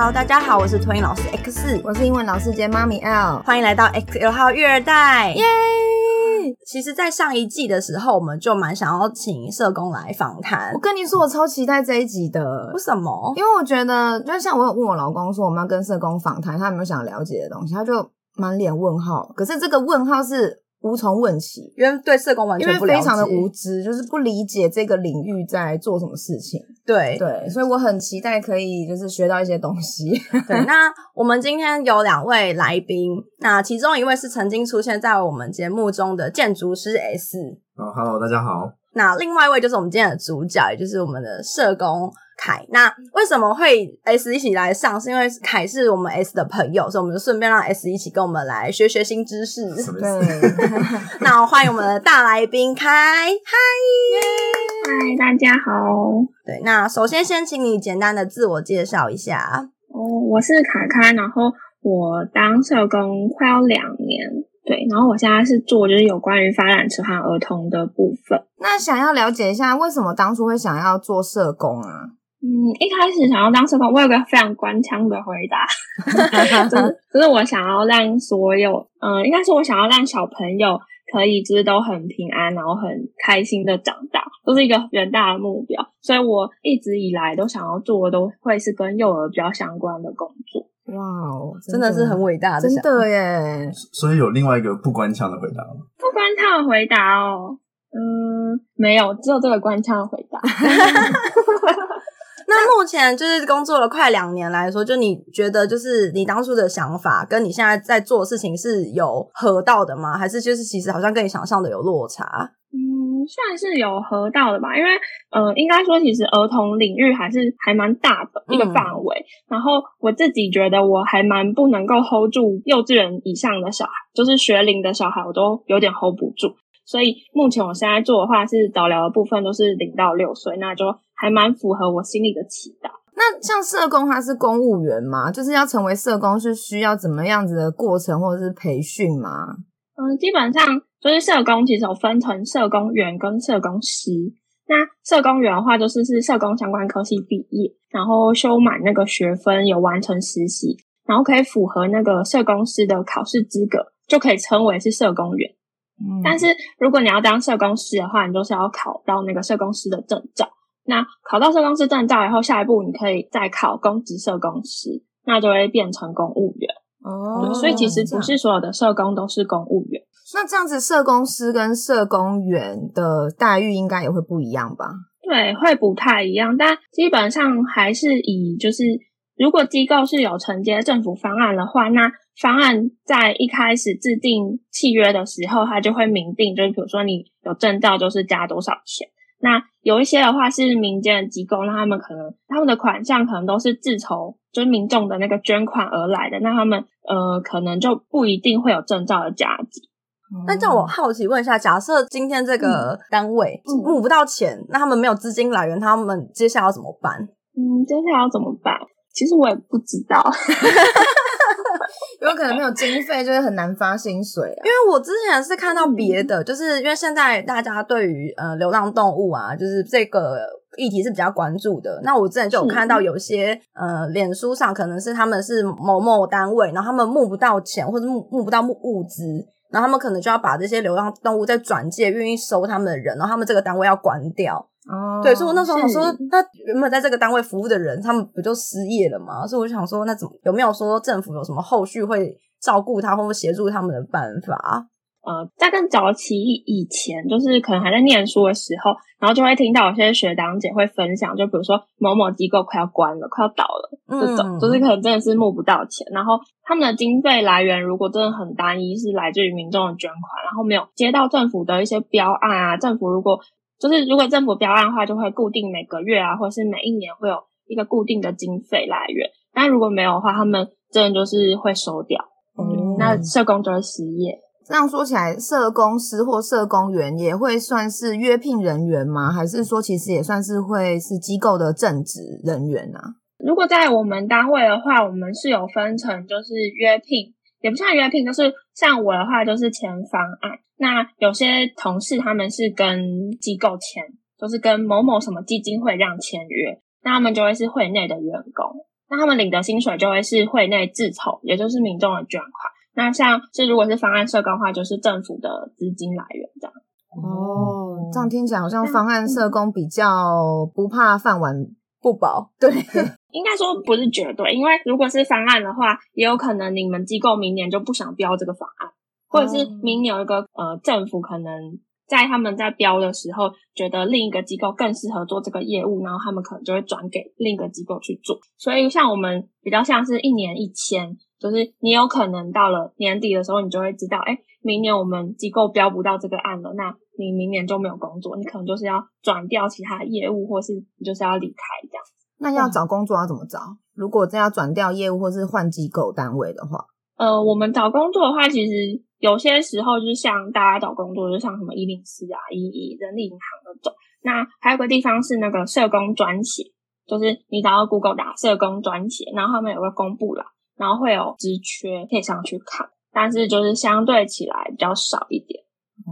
Hello，大家好，我是托英老师 X，我是英文老师兼妈咪 L，欢迎来到 XL 号育儿袋，耶！其实，在上一季的时候，我们就蛮想要请社工来访谈。我跟你说，我超期待这一集的。为什么？因为我觉得，就像我有问我老公说，我们要跟社工访谈，他有没有想了解的东西？他就满脸问号。可是这个问号是。无从问起，因为对社工完全不了解，非常的无知，就是不理解这个领域在做什么事情。对对，所以我很期待可以就是学到一些东西。对，那我们今天有两位来宾，那其中一位是曾经出现在我们节目中的建筑师 S。哦，Hello，大家好。那另外一位就是我们今天的主角，也就是我们的社工。凯，那为什么会 S 一起来上？是因为凯是我们 S 的朋友，所以我们就顺便让 S 一起跟我们来学学新知识。对，那欢迎我们的大来宾凯，嗨，嗨，大家好。对，那首先先请你简单的自我介绍一下。哦，我是凯凯，然后我当社工快要两年，对，然后我现在是做就是有关于发展迟缓儿童的部分。那想要了解一下，为什么当初会想要做社工啊？嗯，一开始想要当社工，我有个非常官腔的回答，就是就是我想要让所有，嗯，应该是我想要让小朋友可以就是都很平安，然后很开心的长大，都是一个远大的目标，所以我一直以来都想要做的，都会是跟幼儿比较相关的工作。哇哦，真的是很伟大的，真的耶！所以有另外一个不官腔的回答吗？不官腔的回答哦，嗯，没有，只有这个官腔的回答。那目前就是工作了快两年来说，就你觉得就是你当初的想法跟你现在在做的事情是有合到的吗？还是就是其实好像跟你想象的有落差？嗯，算是有合到的吧。因为呃，应该说其实儿童领域还是还蛮大的一个范围。然后我自己觉得我还蛮不能够 hold 住幼稚园以上的小孩，就是学龄的小孩，我都有点 hold 不住。所以目前我现在做的话是早疗的部分，都是零到六岁，那就还蛮符合我心里的期待。那像社工，他是公务员吗？就是要成为社工是需要怎么样子的过程或者是培训吗？嗯，基本上就是社工其实有分成社工员跟社工师。那社工员的话，就是是社工相关科系毕业，然后修满那个学分，有完成实习，然后可以符合那个社工师的考试资格，就可以称为是社工员。但是如果你要当社工师的话，你就是要考到那个社工师的证照。那考到社工师证照以后，下一步你可以再考公职社工师，那就会变成公务员。哦，所以其实不是所有的社工都是公务员。那这样子，社工师跟社工员的待遇应该也会不一样吧？对，会不太一样，但基本上还是以就是，如果机构是有承接政府方案的话，那方案在一开始制定契约的时候，他就会明定，就是比如说你有证照，就是加多少钱。那有一些的话是民间的机构，那他们可能他们的款项可能都是自筹，就是民众的那个捐款而来的，那他们呃可能就不一定会有证照的价值。那这样我好奇问一下，假设今天这个单位募不到钱，那他们没有资金来源，他们接下来要怎么办？嗯，接下来要怎么办？其实我也不知道。有可能没有经费，就是很难发薪水。啊因为我之前是看到别的，就是因为现在大家对于呃流浪动物啊，就是这个议题是比较关注的。那我之前就有看到有些呃脸书上可能是他们是某某单位，然后他们募不到钱或者募募不到物资，然后他们可能就要把这些流浪动物再转借愿意收他们的人，然后他们这个单位要关掉。哦，对，所以我那时候想说，那原本在这个单位服务的人，他们不就失业了吗？所以我就想说，那怎么有没有说政府有什么后续会照顾他，或者协助他们的办法？呃，在更早期以前，就是可能还在念书的时候，然后就会听到有些学长姐会分享，就比如说某某机构快要关了，快要倒了，这种就是可能真的是募不到钱，然后他们的经费来源如果真的很单一，是来自于民众的捐款，然后没有接到政府的一些标案啊，政府如果就是如果政府标案的话，就会固定每个月啊，或者是每一年会有一个固定的经费来源。但如果没有的话，他们真的就是会收掉。嗯，那社工就会失业。这样说起来，社工师或社工员也会算是约聘人员吗？还是说其实也算是会是机构的正职人员啊？如果在我们单位的话，我们是有分成，就是约聘，也不算约聘，就是像我的话，就是签方案。那有些同事他们是跟机构签，就是跟某某什么基金会这样签约，那他们就会是会内的员工。那他们领的薪水就会是会内自筹，也就是民众的捐款。那像是如果是方案社工的话，就是政府的资金来源这样。哦，这样听起来好像方案社工比较不怕饭碗不保。对，应该说不是绝对，因为如果是方案的话，也有可能你们机构明年就不想标这个方案，或者是明年有一个呃政府可能在他们在标的时候，觉得另一个机构更适合做这个业务，然后他们可能就会转给另一个机构去做。所以像我们比较像是一年一签，就是你有可能到了年底的时候，你就会知道，哎。明年我们机构标不到这个案了，那你明年就没有工作，你可能就是要转调其他业务，或是你就是要离开这样。那要找工作要怎么找？如果真要转调业务或是换机构单位的话，呃，我们找工作的话，其实有些时候就是像大家找工作，就像什么一零四啊、一一人力银行那种。那还有个地方是那个社工专写，就是你找到 Google 打社工专写，然后后面有个公布栏，然后会有职缺可以上去看。但是就是相对起来比较少一点，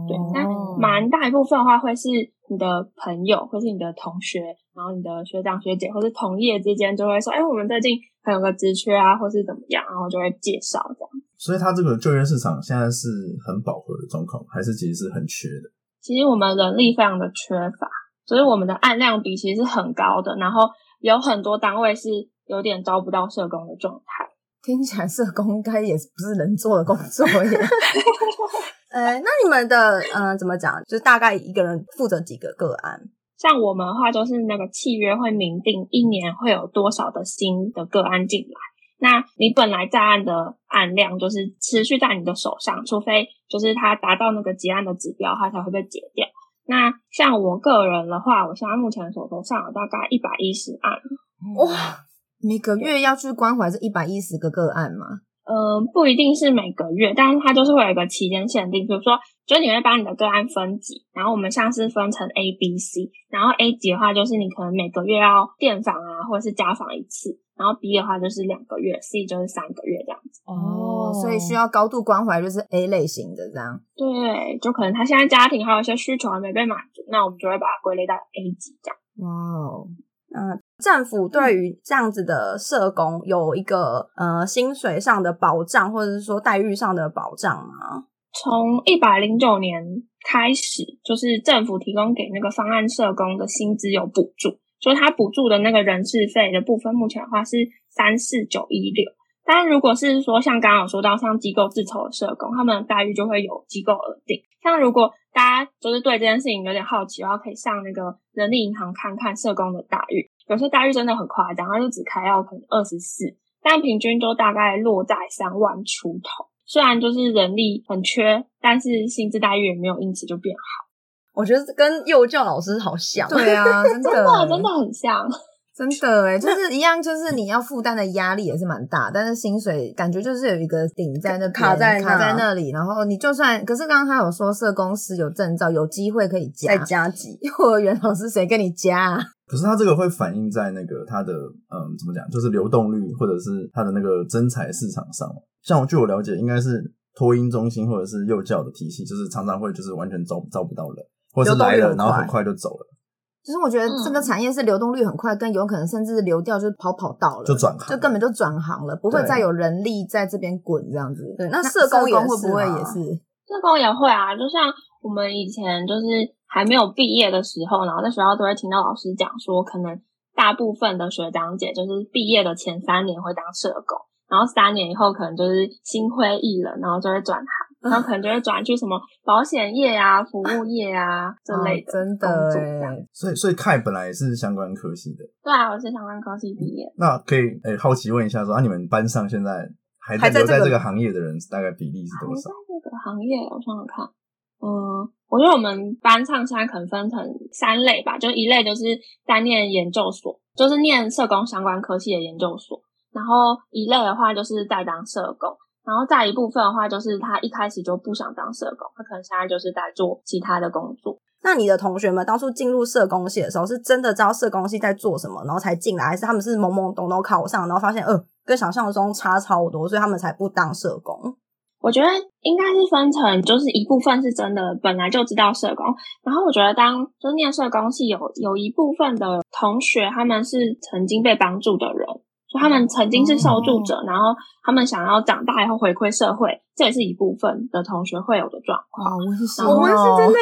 对，那蛮大一部分的话会是你的朋友，或是你的同学，然后你的学长学姐或是同业之间就会说，哎，我们最近还有个职缺啊，或是怎么样，然后就会介绍这样。所以它这个就业市场现在是很饱和的状况，还是其实是很缺的？其实我们人力非常的缺乏，所以我们的案量比其实是很高的，然后有很多单位是有点招不到社工的状态。听起来社工应该也不是能做的工作耶。呃，那你们的嗯怎么讲？就是大概一个人负责几个个案？像我们的话，就是那个契约会明定一年会有多少的新的个案进来。那你本来在案的案量就是持续在你的手上，除非就是他达到那个结案的指标，他才会被解掉。那像我个人的话，我现在目前手头上有大概一百一十案。哇！每个月要去关怀这一百一十个个案吗？嗯，不一定是每个月，但是它就是会有一个期间限定，比如说，就是你会把你的个案分级，然后我们像是分成 A、B、C，然后 A 级的话就是你可能每个月要电访啊，或者是家访一次，然后 B 的话就是两个月，C 就是三个月这样子。哦，所以需要高度关怀就是 A 类型的这样。对，就可能他现在家庭还有一些需求还没被满足，那我们就会把它归类到 A 级这样。哇哦，嗯。政府对于这样子的社工有一个呃薪水上的保障，或者是说待遇上的保障吗？从一百零九年开始，就是政府提供给那个方案社工的薪资有补助，所以他补助的那个人事费的部分，目前的话是三四九一六。但如果是说像刚刚有说到像机构自筹的社工，他们的待遇就会有机构而定。像如果大家就是对这件事情有点好奇的话，可以上那个人力银行看看社工的待遇。有些待遇真的很夸张，他就只开到可能二十四，但平均都大概落在三万出头。虽然就是人力很缺，但是薪资待遇也没有因此就变好。我觉得跟幼教老师好像，对啊，真的真的很像。真的哎，就是一样，就是你要负担的压力也是蛮大，但是薪水感觉就是有一个顶在那卡在卡在那里，然后你就算，可是刚刚他有说社公司有证照，有机会可以加再加级。幼儿园老师谁跟你加？可是它这个会反映在那个它的嗯怎么讲，就是流动率或者是它的那个真才市场上。像我据我了解，应该是托婴中心或者是幼教的体系，就是常常会就是完全招招不到人，或者是来了然后很快就走了。其实我觉得这个产业是流动率很快，跟有可能甚至流掉，就是跑跑道了，就转行，就根本就转行了，不会再有人力在这边滚这样子。对，那社工会不会也是？社工也会啊，就像我们以前就是还没有毕业的时候，然后在学校都会听到老师讲说，可能大部分的学长姐就是毕业的前三年会当社工，然后三年以后可能就是心灰意冷，然后就会转行。然后可能就会转去什么保险业啊、服务业啊 这类的真的所以，所以凯本来也是相关科系的。对啊，我是相关科系毕业。那可以诶，好奇问一下，说啊，你们班上现在还在留在这个行业的人，大概比例是多少？在这个行业，我想想看，嗯，我觉得我们班上现在可能分成三类吧，就一类就是在念研究所，就是念社工相关科系的研究所，然后一类的话就是在当社工。然后再一部分的话，就是他一开始就不想当社工，他可能现在就是在做其他的工作。那你的同学们当初进入社工系的时候，是真的知道社工系在做什么，然后才进来，还是他们是懵懵懂懂考上，然后发现呃跟想象中差超多，所以他们才不当社工？我觉得应该是分成，就是一部分是真的本来就知道社工，然后我觉得当就念社工系有有一部分的同学，他们是曾经被帮助的人。就他们曾经是受助者，然后他们想要长大以后回馈社会，这也是一部分的同学会有的状况。好温馨我们是哦真的，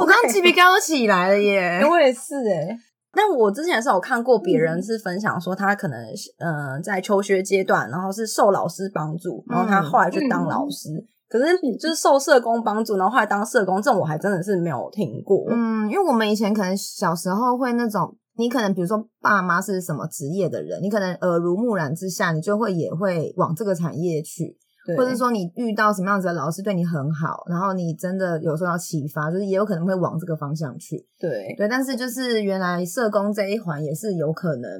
我刚刚鸡皮疙瘩都起来了耶！我也是哎、但我之前是有看过别人是分享说，他可能呃在求学阶段，然后是受老师帮助，然后他后来去当老师。可是就是受社工帮助，然后后来当社工，这种我还真的是没有听过。嗯，因为我们以前可能小时候会那种，你可能比如说爸妈是什么职业的人，你可能耳濡目染之下，你就会也会往这个产业去，对或者说你遇到什么样子的老师对你很好，然后你真的有时候要启发，就是也有可能会往这个方向去。对，对，但是就是原来社工这一环也是有可能，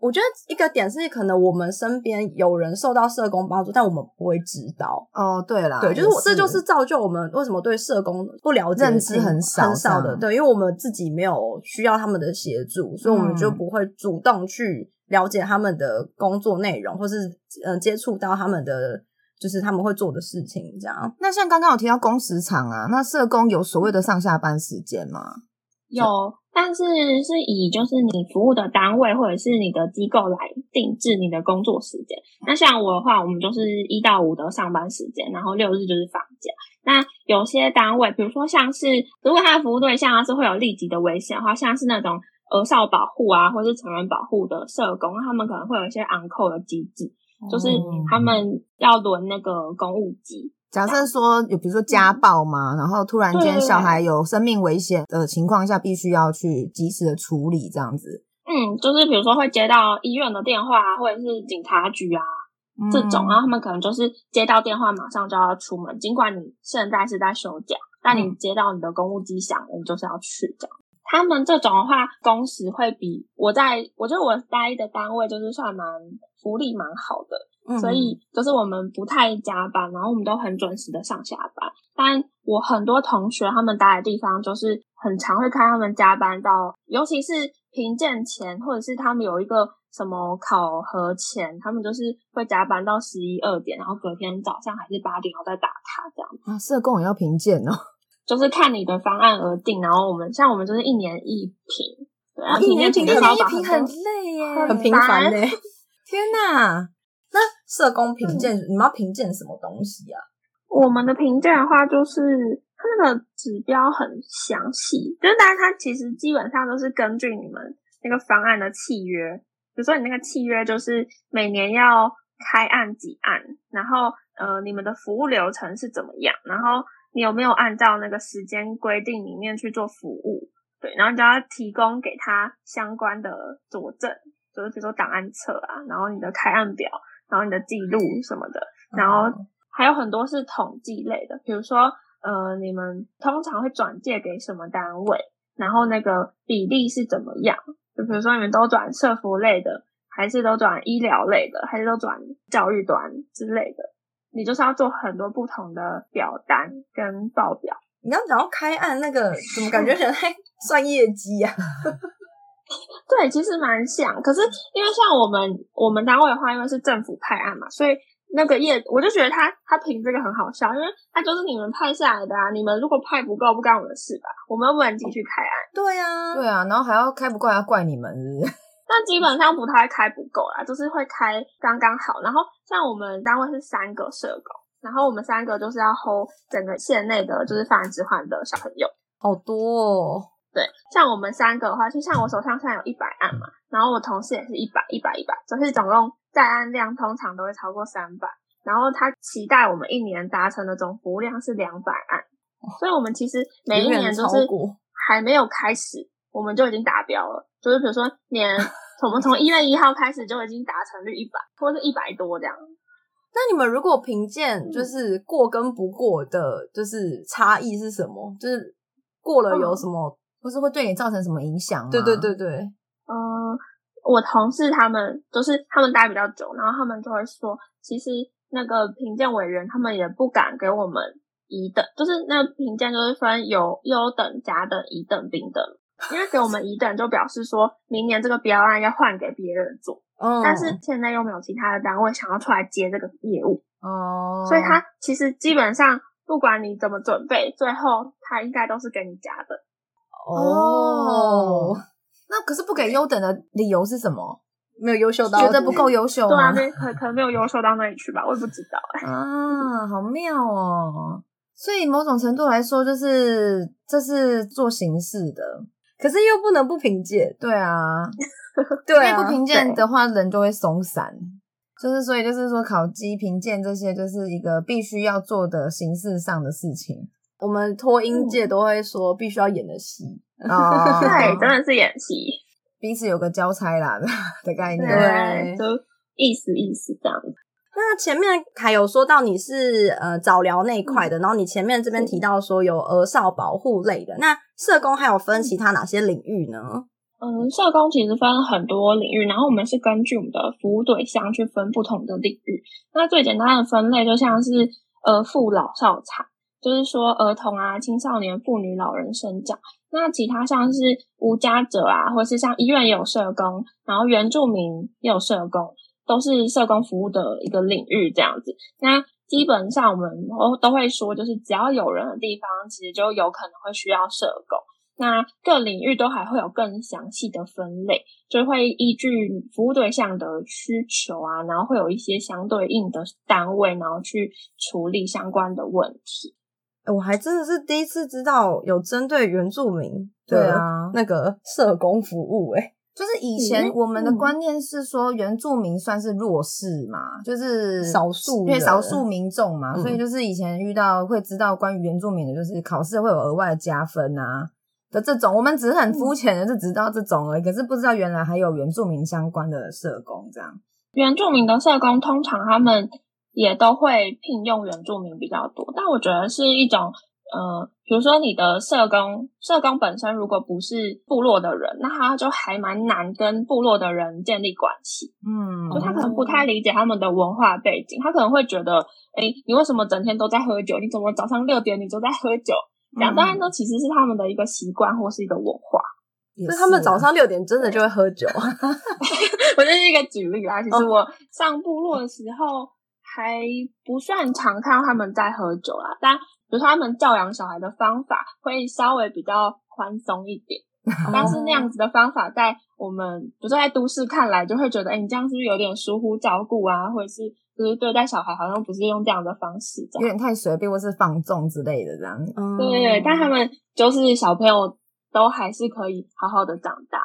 我觉得一个点是，可能我们身边有人受到社工帮助，但我们不会知道。哦，对啦，对，就是我，这就是造就我们为什么对社工不了解认知很少很少的。对，因为我们自己没有需要他们的协助，所以我们就嗯不会主动去了解他们的工作内容，或是呃接触到他们的就是他们会做的事情，这样。那像刚刚有提到工时长啊，那社工有所谓的上下班时间吗？有，但是是以就是你服务的单位或者是你的机构来定制你的工作时间。那像我的话，我们就是一到五的上班时间，然后六日就是放假。那有些单位，比如说像是如果他的服务对象啊是会有立即的危险的话，像是那种儿少保护啊，或是成人保护的社工，他们可能会有一些昂扣的机制，就是他们要轮那个公务机。假设说有，比如说家暴嘛，然后突然间小孩有生命危险的情况下，必须要去及时的处理，这样子。嗯，就是比如说会接到医院的电话啊，或者是警察局啊这种，嗯然后他们可能就是接到电话马上就要出门，尽管你现在是在休假，但你接到你的公务机响了，你就是要去这样。他们这种的话，工时会比我在我觉得我待的单位就是算蛮福利蛮好的，嗯所以就是我们不太加班，然后我们都很准时的上下班。但我很多同学他们待的地方，就是很常会看他们加班到，尤其是评鉴前，或者是他们有一个什么考核前，他们就是会加班到十一二点，然后隔天早上还是八点，然后再打卡这样。啊，社工也要评鉴哦，就是看你的方案而定，然后我们像我们就是一年一评，对，啊一年评一前就是要把评很累耶，很很频繁呢、天哪！那社工评鉴，你们要评鉴什么东西啊？我们的评鉴的话，就是它那个指标很详细，就是但是它其实基本上都是根据你们那个方案的契约，比如说你那个契约就是每年要开案几案，然后呃你们的服务流程是怎么样，然后你有没有按照那个时间规定里面去做服务，对，然后你就要提供给他相关的佐证，就是比如说档案册啊，然后你的开案表，然后你的记录什么的，然后还有很多是统计类的，比如说呃，你们通常会转借给什么单位，然后那个比例是怎么样？就比如说你们都转社服类的，还是都转医疗类的，还是都转教育端之类的？你就是要做很多不同的表单跟报表。你刚讲到开案那个，怎么感觉像在 算业绩啊？对，其实蛮像，可是因为像我们我们单位的话，因为是政府派案嘛，所以那个业我就觉得他他评这个很好笑，因为他就是你们派下来的啊，你们如果派不够，不干我们的事吧，我们又不能进去开案，对啊，对啊，然后还要开不过来要怪你们，是不是？但基本上不太开不够啦，就是会开刚刚好。然后像我们单位是三个社工，然后我们三个就是要 hold 整个县内的就是发展置换的小朋友。好多哦。对，像我们三个的话，就像我手上现在有一百案嘛，然后我同事也是一百、一百、一百，就是总共在案量通常都会超过三百。然后他期待我们一年达成的总服务量是两百案，所以我们其实每一年都是还没有开始，我们就已经达标了。就是比如说年，我们从一月一号开始就已经达成率一百，或者是一百多这样。那你们如果评鉴就是过跟不过的，就是差异是什么？就是过了有什么？或是会对你造成什么影响吗？对对对对，嗯，我同事他们就是他们待比较久，然后他们就会说，其实那个评鉴委员他们也不敢给我们乙等，就是那个评鉴就是分有优等、甲等、乙等、丙等，因为给我们乙等就表示说明年这个标案要换给别人做，哦，但是现在又没有其他的单位想要出来接这个业务，哦，所以他其实基本上不管你怎么准备，最后他应该都是给你加的。哦，那可是不给优等的理由是什么？没有优秀到觉得不够优秀对啊，可可能没有优秀到那里去吧，我也不知道哎、啊，好妙哦！所以某种程度来说，就是这是做形式的，可是又不能不评鉴，对啊，对啊，因为不评鉴的话，人就会松散。就是所以就是说，考级评鉴这些就是一个必须要做的形式上的事情。我们脱音界都会说必须要演的戏，哦。对，真的是演戏，彼此有个交差啦的 的概念。对就意思意思这样。子。那前面凯有说到你是呃早疗那一块的，然后你前面这边提到说有儿少保护类的，那社工还有分其他哪些领域呢？嗯，社工其实分很多领域，然后我们是根据我们的服务对象去分不同的领域。那最简单的分类就像是呃父老少产，就是说儿童啊、青少年、妇女、老人生长。那其他像是无家者啊，或是像医院也有社工，然后原住民也有社工，都是社工服务的一个领域这样子。那基本上我们都都会说，就是只要有人的地方，其实就有可能会需要社工。那各领域都还会有更详细的分类，就会依据服务对象的需求啊，然后会有一些相对应的单位，然后去处理相关的问题。我还真的是第一次知道有针对原住民对的啊那个社工服务、欸，就是以前嗯我们的嗯。观念是说原住民算是弱势嘛，就是少数对人少数民众嘛，嗯所以就是以前遇到会知道关于原住民的，就是考试会有额外的加分啊的这种，我们只是很肤浅的就只知道这种而已，可是不知道原来还有原住民相关的社工这样。原住民的社工通常他们也都会聘用原住民比较多，但我觉得是一种呃，比如说你的社工，社工本身如果不是部落的人，那他就还蛮难跟部落的人建立关系。嗯，就他可能不太理解他们的文化背景，他可能会觉得，哎，你为什么整天都在喝酒？你怎么早上六点你都在喝酒？这样，嗯当然都，其实是他们的一个习惯或是一个文化。所以他们啊早上六点真的就会喝酒 我这是一个举例啦。其实我上部落的时候还不算常看到他们在喝酒啦，但比如说他们教养小孩的方法会稍微比较宽松一点。但是那样子的方法，在我们比如说在都市看来，就会觉得，哎、你这样是不是有点疏忽照顾啊，或者是就是对待小孩好像不是用这样的方式这样。有点太随便或是放纵之类的这样。嗯对对对，但他们就是小朋友都还是可以好好的长大。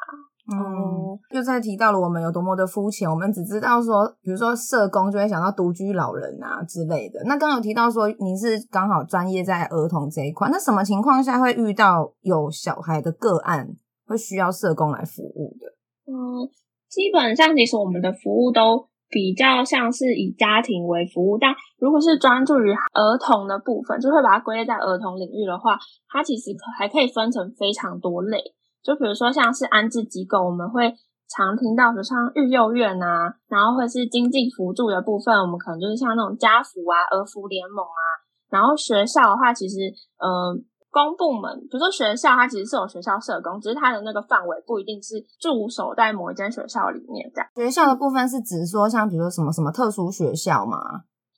嗯，又在提到了我们有多么的肤浅，我们只知道说，比如说社工就会想到独居老人啊之类的。那刚刚有提到说你是刚好专业在儿童这一块，那什么情况下会遇到有小孩的个案会需要社工来服务的？嗯，基本上其实我们的服务都比较像是以家庭为服务，但如果是专注于儿童的部分，就会把它归类在儿童领域的话，它其实可还可以分成非常多类。就比如说像是安置机构，我们会常听到，比如像育幼院啊，然后或是经济辅助的部分，我们可能就是像那种家扶啊、儿福联盟啊。然后学校的话，其实呃，公部门，比如说学校，它其实是有学校社工，只是它的那个范围不一定是驻守在某一间学校里面这样。学校的部分是指说像比如说什么什么特殊学校嘛？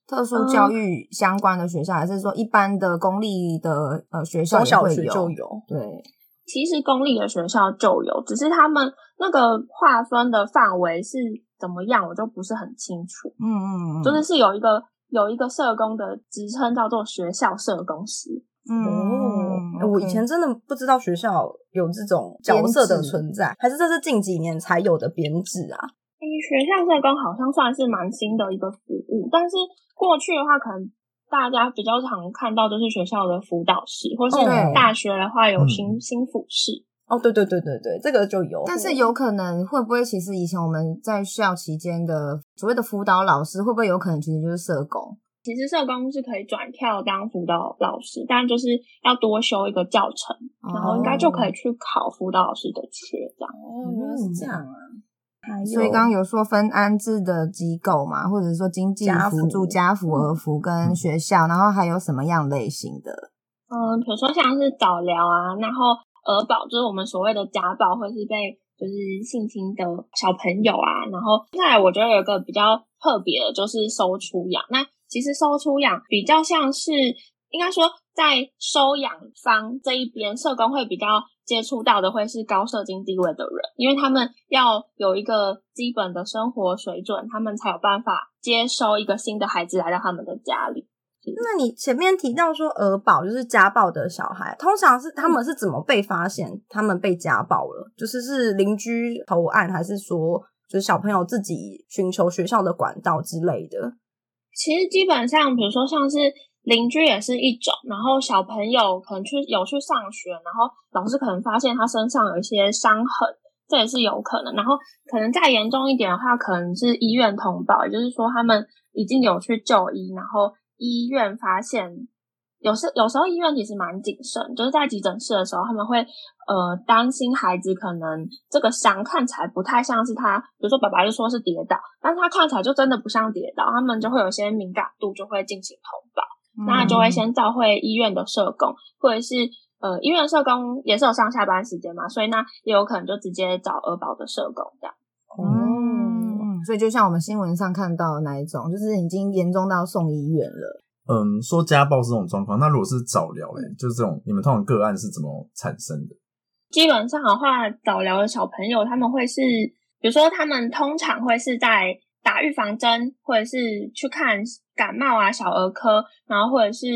特殊教育相关的学校，还是说一般的公立的呃学校会有？学就有，对，其实公立的学校就有，只是他们那个划分的范围是怎么样，我就不是很清楚。嗯嗯嗯，就是是有一个有一个社工的职称叫做学校社工师。嗯，欸我以前真的不知道学校有这种角色的存在，还是这是近几年才有的编制啊？诶，学校社工好像算是蛮新的一个服务，但是过去的话，可能大家比较常看到都是学校的辅导室，或是大学的话有嗯新新辅室。哦，对对对对对，这个就有。但是有可能会不会，其实以前我们在校期间的所谓的辅导老师，会不会有可能其实就是社工？其实社工是可以转跳当辅导老师，但就是要多修一个教程，然后应该就可以去考辅导老师的缺这样。哦，原来是这样啊。还有所以刚刚有说分安置的机构嘛，或者说经济家辅助、家扶、儿扶跟学校，然后还有什么样类型的？嗯，比如说像是早疗啊，然后儿保就是我们所谓的家暴或是被就是性侵的小朋友啊，然后再来我觉得有一个比较特别的就是收出养。那其实收出养比较像是应该说在收养方这一边，社工会比较接触到的会是高社经地位的人，因为他们要有一个基本的生活水准，他们才有办法接收一个新的孩子来到他们的家里。那你前面提到说儿保就是家暴的小孩，通常是他们是怎么被发现他们被家暴了？就是是邻居投案，还是说就是小朋友自己寻求学校的管道之类的？其实基本上，比如说像是邻居也是一种，然后小朋友可能去有去上学，然后老师可能发现他身上有一些伤痕，这也是有可能。然后可能再严重一点的话，可能是医院通报，也就是说他们已经有去就医，然后。医院发现，有时有时候医院其实蛮谨慎，就是在急诊室的时候，他们会呃担心孩子可能这个伤看起来不太像是他，比如说爸爸就说是跌倒，但是他看起来就真的不像跌倒，他们就会有些敏感度，就会进行通报，那就会先召会医院的社工，或者是呃医院社工也是有上下班时间嘛，所以那也有可能就直接找儿保的社工这样。所以就像我们新闻上看到的那一种，就是已经严重到送医院了。嗯，说家暴是这种状况，那如果是早疗嘞，就是这种，你们通常个案是怎么产生的？基本上的话，早疗的小朋友他们会是，比如说他们通常会是在打预防针，或者是去看感冒啊、小儿科，然后或者是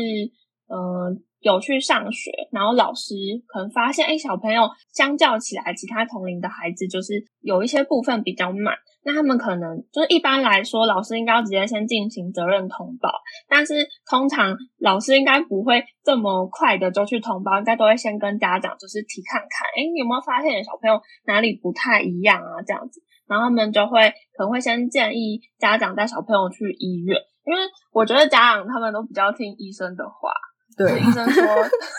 嗯。有去上学，然后老师可能发现，哎，小朋友相较起来，其他同龄的孩子就是有一些部分比较慢。那他们可能就是一般来说，老师应该要直接先进行责任通报，但是通常老师应该不会这么快的就去通报，应该都会先跟家长就是提看看，哎，你有没有发现小朋友哪里不太一样啊？这样子，然后他们就会可能会先建议家长带小朋友去医院，因为我觉得家长他们都比较听医生的话。对，医生说，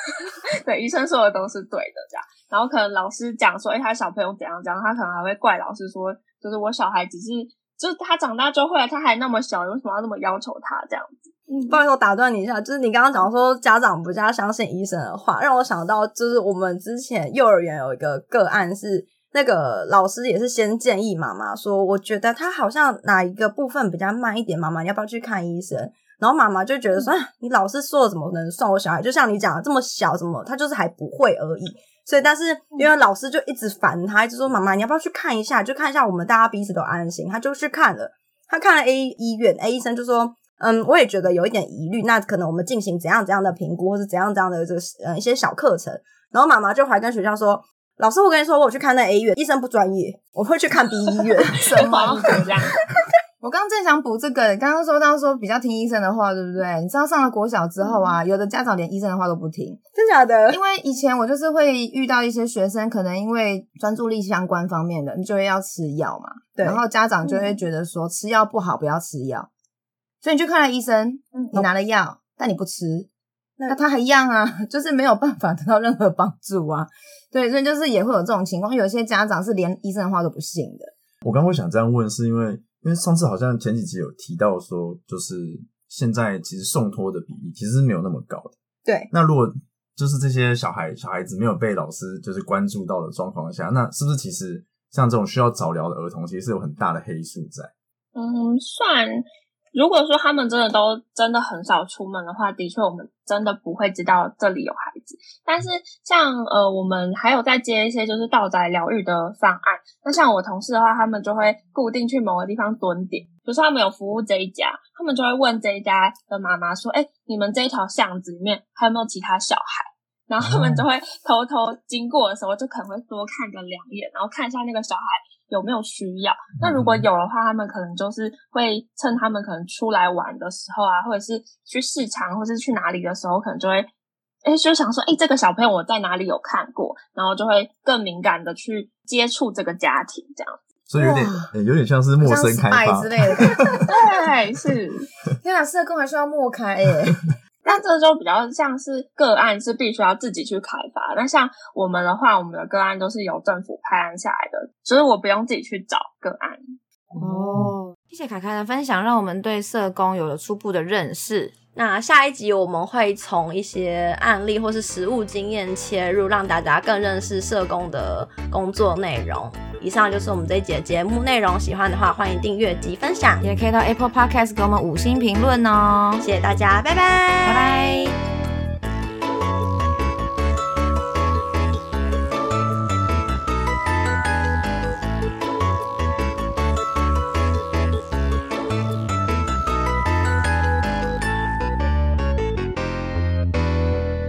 对，医生说的都是对的，这样。然后可能老师讲说，哎，他小朋友怎样怎样，他可能还会怪老师说，就是我小孩只是，就是他长大就会，他还那么小，为什么要那么要求他这样子？嗯，不好意思，我打断你一下，就是你刚刚讲说家长不加相信医生的话，让我想到就是我们之前幼儿园有一个个案是，那个老师也是先建议妈妈说，我觉得他好像哪一个部分比较慢一点，妈妈你要不要去看医生？然后妈妈就觉得说，你老师说了怎么能算我小孩？就像你讲的这么小，怎么他就是还不会而已。所以，但是因为老师就一直烦他，一直说妈妈你要不要去看一下？就看一下，我们大家彼此都安心。他就去看了，他看了 A 医院，A 医生就说，嗯，我也觉得有一点疑虑，那可能我们进行怎样怎样的评估，或是怎样怎样的这个呃一些小课程。然后妈妈就还跟学校说，老师，我跟你说，我去看那 A 医院，医生不专业，我会去看 B 医院。什么这样？我刚刚正想补这个，刚刚说到说比较听医生的话，对不对？你知道上了国小之后啊，有的家长连医生的话都不听，真假的？因为以前我就是会遇到一些学生，可能因为专注力相关方面的，你就会要吃药嘛，对。然后家长就会觉得说吃药不好，不要吃药，所以你去看了医生，你拿了药，但你不吃，那他还一样啊，就是没有办法得到任何帮助啊。对，所以就是也会有这种情况，有些家长是连医生的话都不信的。我刚会想这样问，是因为。因为上次好像前几集有提到说，就是现在其实送托的比例其实是没有那么高的。对。那如果就是这些小孩小孩子没有被老师就是关注到的状况下，那是不是其实像这种需要早疗的儿童，其实是有很大的黑数在？嗯，算。如果说他们真的都真的很少出门的话，的确我们真的不会知道这里有孩子。但是像呃，我们还有在接一些就是道宅疗愈的方案。那像我同事的话，他们就会固定去某个地方蹲点，比如说他们有服务这一家，他们就会问这一家的妈妈说：“哎，你们这一条巷子里面还有没有其他小孩？”然后他们就会偷偷经过的时候，就可能会多看个两眼，然后看一下那个小孩。有没有需要？那如果有的话，他们可能就是会趁他们可能出来玩的时候啊，或者是去市场，或者是去哪里的时候，可能就会，哎，就想说，哎，这个小朋友我在哪里有看过，然后就会更敏感的去接触这个家庭，这样子。所以有点，有点像是陌生开发之类的。对，是。天哪，社工还需要默开耶。那这就比较像是个案，是必须要自己去开发。那像我们的话，我们的个案都是由政府派案下来的，所以我不用自己去找个案。哦，谢谢凯凯的分享，让我们对社工有了初步的认识。那下一集我们会从一些案例或是实务经验切入，让大家更认识社工的工作内容。以上就是我们这一节节目内容，喜欢的话欢迎订阅及分享，也可以到 Apple Podcast 给我们五星评论哦。谢谢大家，拜拜，拜拜。